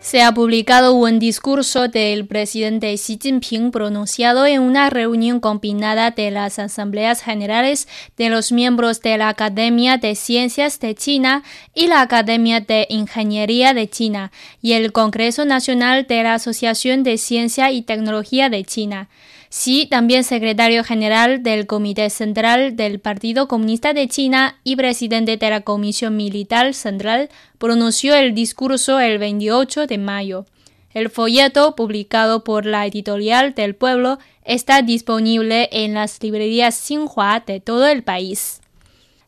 Se ha publicado un discurso del presidente Xi Jinping pronunciado en una reunión combinada de las asambleas generales de los miembros de la Academia de Ciencias de China y la Academia de Ingeniería de China y el Congreso Nacional de la Asociación de Ciencia y Tecnología de China. Xi, también secretario general del Comité Central del Partido Comunista de China y presidente de la Comisión Militar Central, pronunció el discurso el 28 de mayo. El folleto, publicado por la editorial del pueblo, está disponible en las librerías Xinhua de todo el país.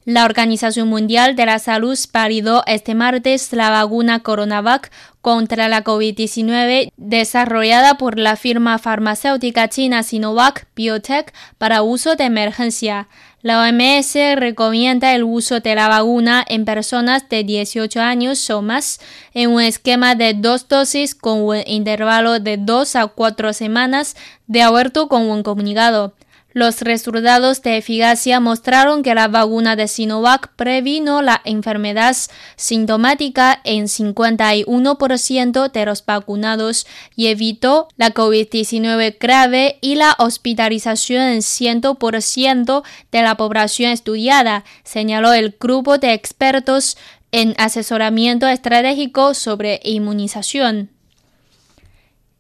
La Organización Mundial de la Salud validó este martes la vacuna Coronavac contra la COVID-19 desarrollada por la firma farmacéutica china Sinovac Biotech para uso de emergencia. La OMS recomienda el uso de la vacuna en personas de 18 años o más en un esquema de dos dosis con un intervalo de 2 a 4 semanas, de acuerdo con un comunicado. Los resultados de eficacia mostraron que la vacuna de Sinovac previno la enfermedad sintomática en 51% de los vacunados y evitó la COVID-19 grave y la hospitalización en 100% de la población estudiada, señaló el grupo de expertos en asesoramiento estratégico sobre inmunización.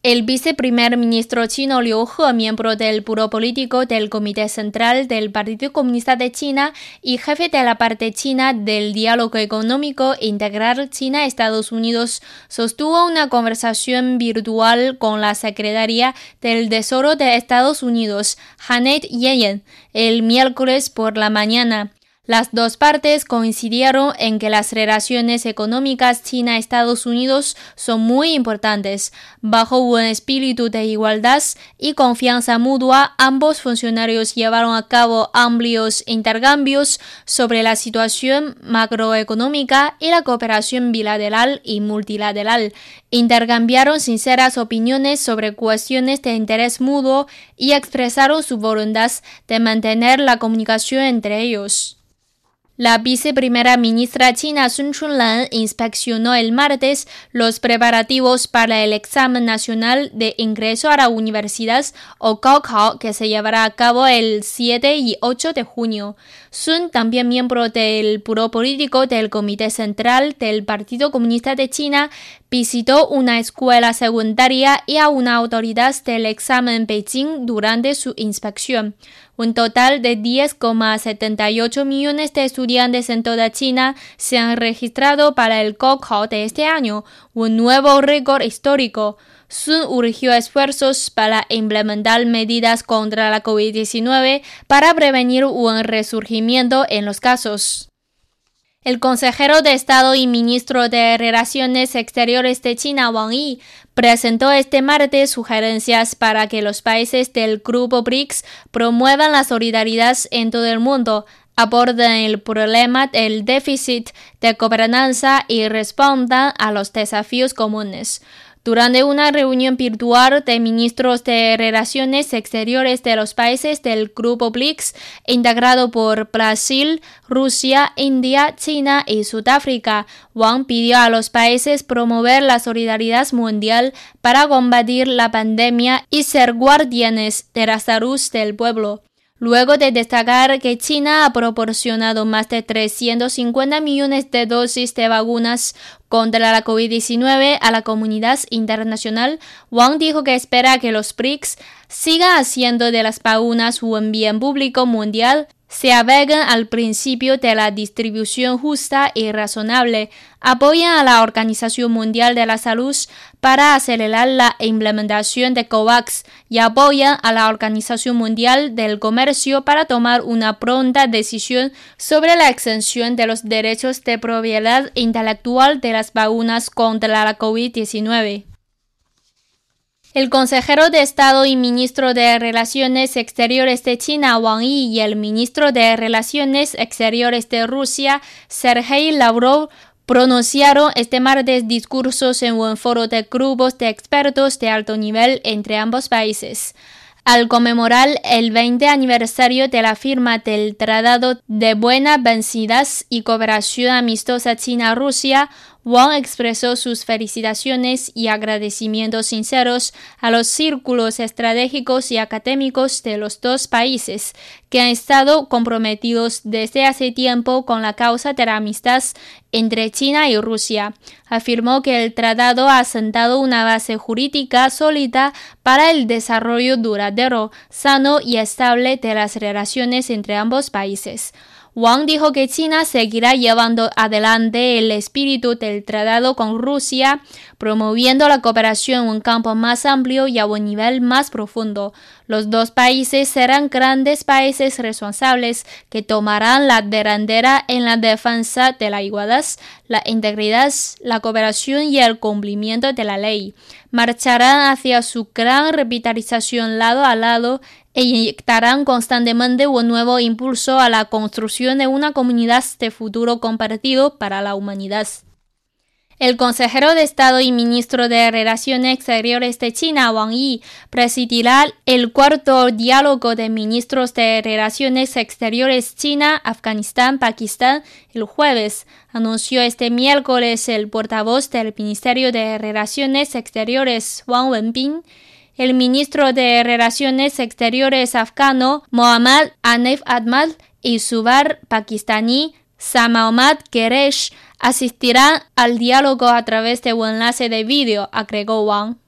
El viceprimer ministro chino Liu He, miembro del Buró Político del Comité Central del Partido Comunista de China y jefe de la parte china del Diálogo Económico Integral China-Estados Unidos, sostuvo una conversación virtual con la secretaria del Tesoro de Estados Unidos, Janet Yellen, el miércoles por la mañana. Las dos partes coincidieron en que las relaciones económicas China-Estados Unidos son muy importantes. Bajo un espíritu de igualdad y confianza mutua, ambos funcionarios llevaron a cabo amplios intercambios sobre la situación macroeconómica y la cooperación bilateral y multilateral. Intercambiaron sinceras opiniones sobre cuestiones de interés mutuo y expresaron su voluntad de mantener la comunicación entre ellos. La viceprimera ministra china Sun Chunlan inspeccionó el martes los preparativos para el examen nacional de ingreso a la universidad o Gaokao que se llevará a cabo el 7 y 8 de junio. Sun, también miembro del Buró Político del Comité Central del Partido Comunista de China, visitó una escuela secundaria y a una autoridad del examen en Beijing durante su inspección. Un total de 10,78 millones de estudiantes en toda China se han registrado para el Gaokao de este año, un nuevo récord histórico. Sun urgió esfuerzos para implementar medidas contra la COVID-19 para prevenir un resurgimiento en los casos. El consejero de Estado y ministro de Relaciones Exteriores de China, Wang Yi, presentó este martes sugerencias para que los países del grupo BRICS promuevan la solidaridad en todo el mundo, aborden el problema del déficit de gobernanza y respondan a los desafíos comunes. Durante una reunión virtual de ministros de Relaciones Exteriores de los países del Grupo BRICS, integrado por Brasil, Rusia, India, China y Sudáfrica, Wang pidió a los países promover la solidaridad mundial para combatir la pandemia y ser guardianes de la salud del pueblo. Luego de destacar que China ha proporcionado más de 350 millones de dosis de vacunas contra la COVID-19 a la comunidad internacional, Wang dijo que espera que los BRICS sigan haciendo de las vacunas un bien público mundial se apegan al principio de la distribución justa y razonable, apoyan a la Organización Mundial de la Salud para acelerar la implementación de COVAX y apoyan a la Organización Mundial del Comercio para tomar una pronta decisión sobre la exención de los derechos de propiedad intelectual de las vacunas contra la COVID-19. El consejero de Estado y ministro de Relaciones Exteriores de China, Wang Yi, y el ministro de Relaciones Exteriores de Rusia, Sergei Lavrov, pronunciaron este martes discursos en un foro de grupos de expertos de alto nivel entre ambos países. Al conmemorar el 20 aniversario de la firma del Tratado de Buenas Vencidas y Cooperación Amistosa China-Rusia, Wang expresó sus felicitaciones y agradecimientos sinceros a los círculos estratégicos y académicos de los dos países, que han estado comprometidos desde hace tiempo con la causa de la amistad entre China y Rusia. Afirmó que el tratado ha sentado una base jurídica sólida para el desarrollo duradero, sano y estable de las relaciones entre ambos países. Wang dijo que China seguirá llevando adelante el espíritu del tratado con Rusia, promoviendo la cooperación en un campo más amplio y a un nivel más profundo. Los dos países serán grandes países responsables que tomarán la delantera en la defensa de la igualdad, la integridad, la cooperación y el cumplimiento de la ley. Marcharán hacia su gran revitalización lado a lado e inyectarán constantemente un nuevo impulso a la construcción de una comunidad de futuro compartido para la humanidad. El consejero de Estado y ministro de Relaciones Exteriores de China, Wang Yi, presidirá el cuarto diálogo de ministros de Relaciones Exteriores China, Afganistán, Pakistán el jueves, anunció este miércoles el portavoz del Ministerio de Relaciones Exteriores, Wang Wenbin. El ministro de Relaciones Exteriores afgano, Mohammad Anif Ahmad, y su bar pakistaní, Samaomad Keresh, asistirán al diálogo a través de un enlace de vídeo, agregó Wang.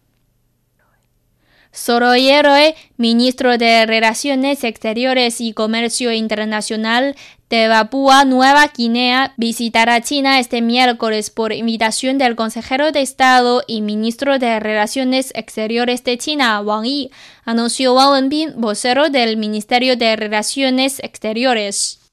Soroyeroe, ministro de Relaciones Exteriores y Comercio Internacional de Papúa Nueva Guinea, visitará China este miércoles por invitación del consejero de Estado y ministro de Relaciones Exteriores de China, Wang Yi, anunció Wang Wenbin, vocero del Ministerio de Relaciones Exteriores.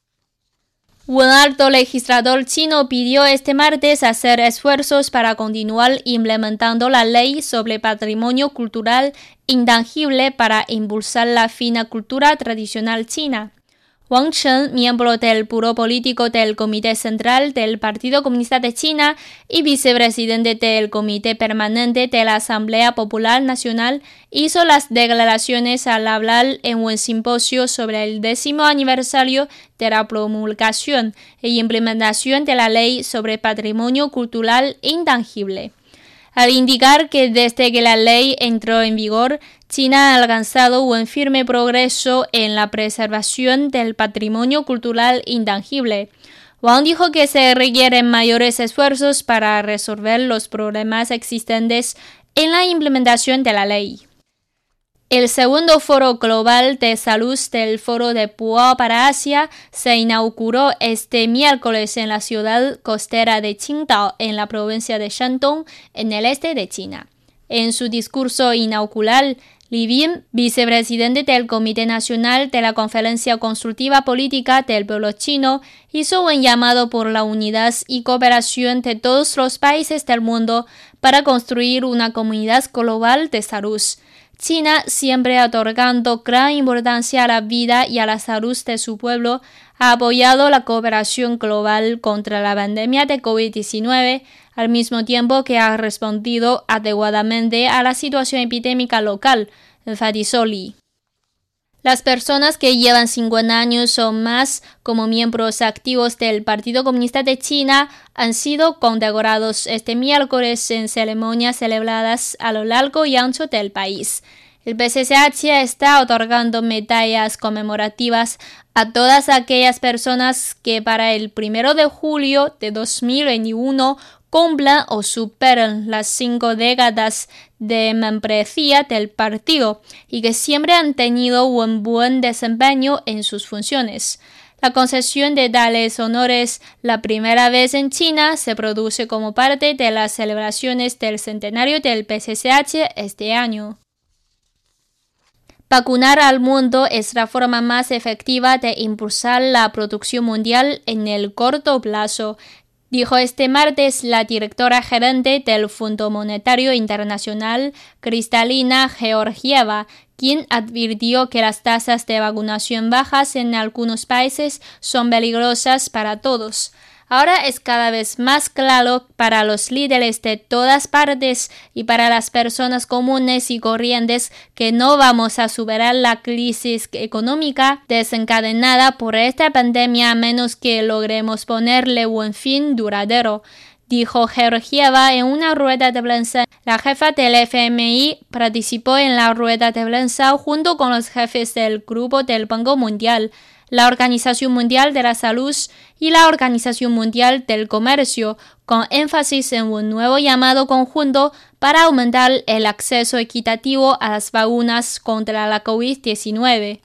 Un alto legislador chino pidió este martes hacer esfuerzos para continuar implementando la ley sobre patrimonio cultural intangible para impulsar la fina cultura tradicional china. Wang Chen, miembro del Puro Político del Comité Central del Partido Comunista de China y vicepresidente del Comité Permanente de la Asamblea Popular Nacional, hizo las declaraciones al hablar en un simposio sobre el décimo aniversario de la promulgación e implementación de la Ley sobre Patrimonio Cultural Intangible al indicar que desde que la ley entró en vigor, China ha alcanzado un firme progreso en la preservación del patrimonio cultural intangible. Wang dijo que se requieren mayores esfuerzos para resolver los problemas existentes en la implementación de la ley. El segundo foro global de salud del Foro de Puo para Asia se inauguró este miércoles en la ciudad costera de Qingdao, en la provincia de Shandong, en el este de China. En su discurso inaugural, Li Bin, vicepresidente del Comité Nacional de la Conferencia Consultiva Política del Pueblo Chino, hizo un llamado por la unidad y cooperación de todos los países del mundo para construir una comunidad global de salud. China, siempre otorgando gran importancia a la vida y a la salud de su pueblo, ha apoyado la cooperación global contra la pandemia de COVID-19, al mismo tiempo que ha respondido adecuadamente a la situación epidémica local, enfatizó Li. Las personas que llevan 50 años o más como miembros activos del Partido Comunista de China han sido condecorados este miércoles en ceremonias celebradas a lo largo y ancho del país. El PCCH está otorgando medallas conmemorativas a todas aquellas personas que para el primero de julio de 2021 cumplan o superen las cinco décadas de membresía del partido y que siempre han tenido un buen desempeño en sus funciones. La concesión de tales honores la primera vez en China se produce como parte de las celebraciones del centenario del PCCH este año. Vacunar al mundo es la forma más efectiva de impulsar la producción mundial en el corto plazo, dijo este martes la directora gerente del Fondo Monetario Internacional, Cristalina Georgieva, quien advirtió que las tasas de vacunación bajas en algunos países son peligrosas para todos. Ahora es cada vez más claro para los líderes de todas partes y para las personas comunes y corrientes que no vamos a superar la crisis económica desencadenada por esta pandemia a menos que logremos ponerle un fin duradero dijo Georgieva en una rueda de prensa. La jefa del FMI participó en la rueda de prensa junto con los jefes del Grupo del Banco Mundial la Organización Mundial de la Salud y la Organización Mundial del Comercio, con énfasis en un nuevo llamado conjunto para aumentar el acceso equitativo a las vacunas contra la COVID-19.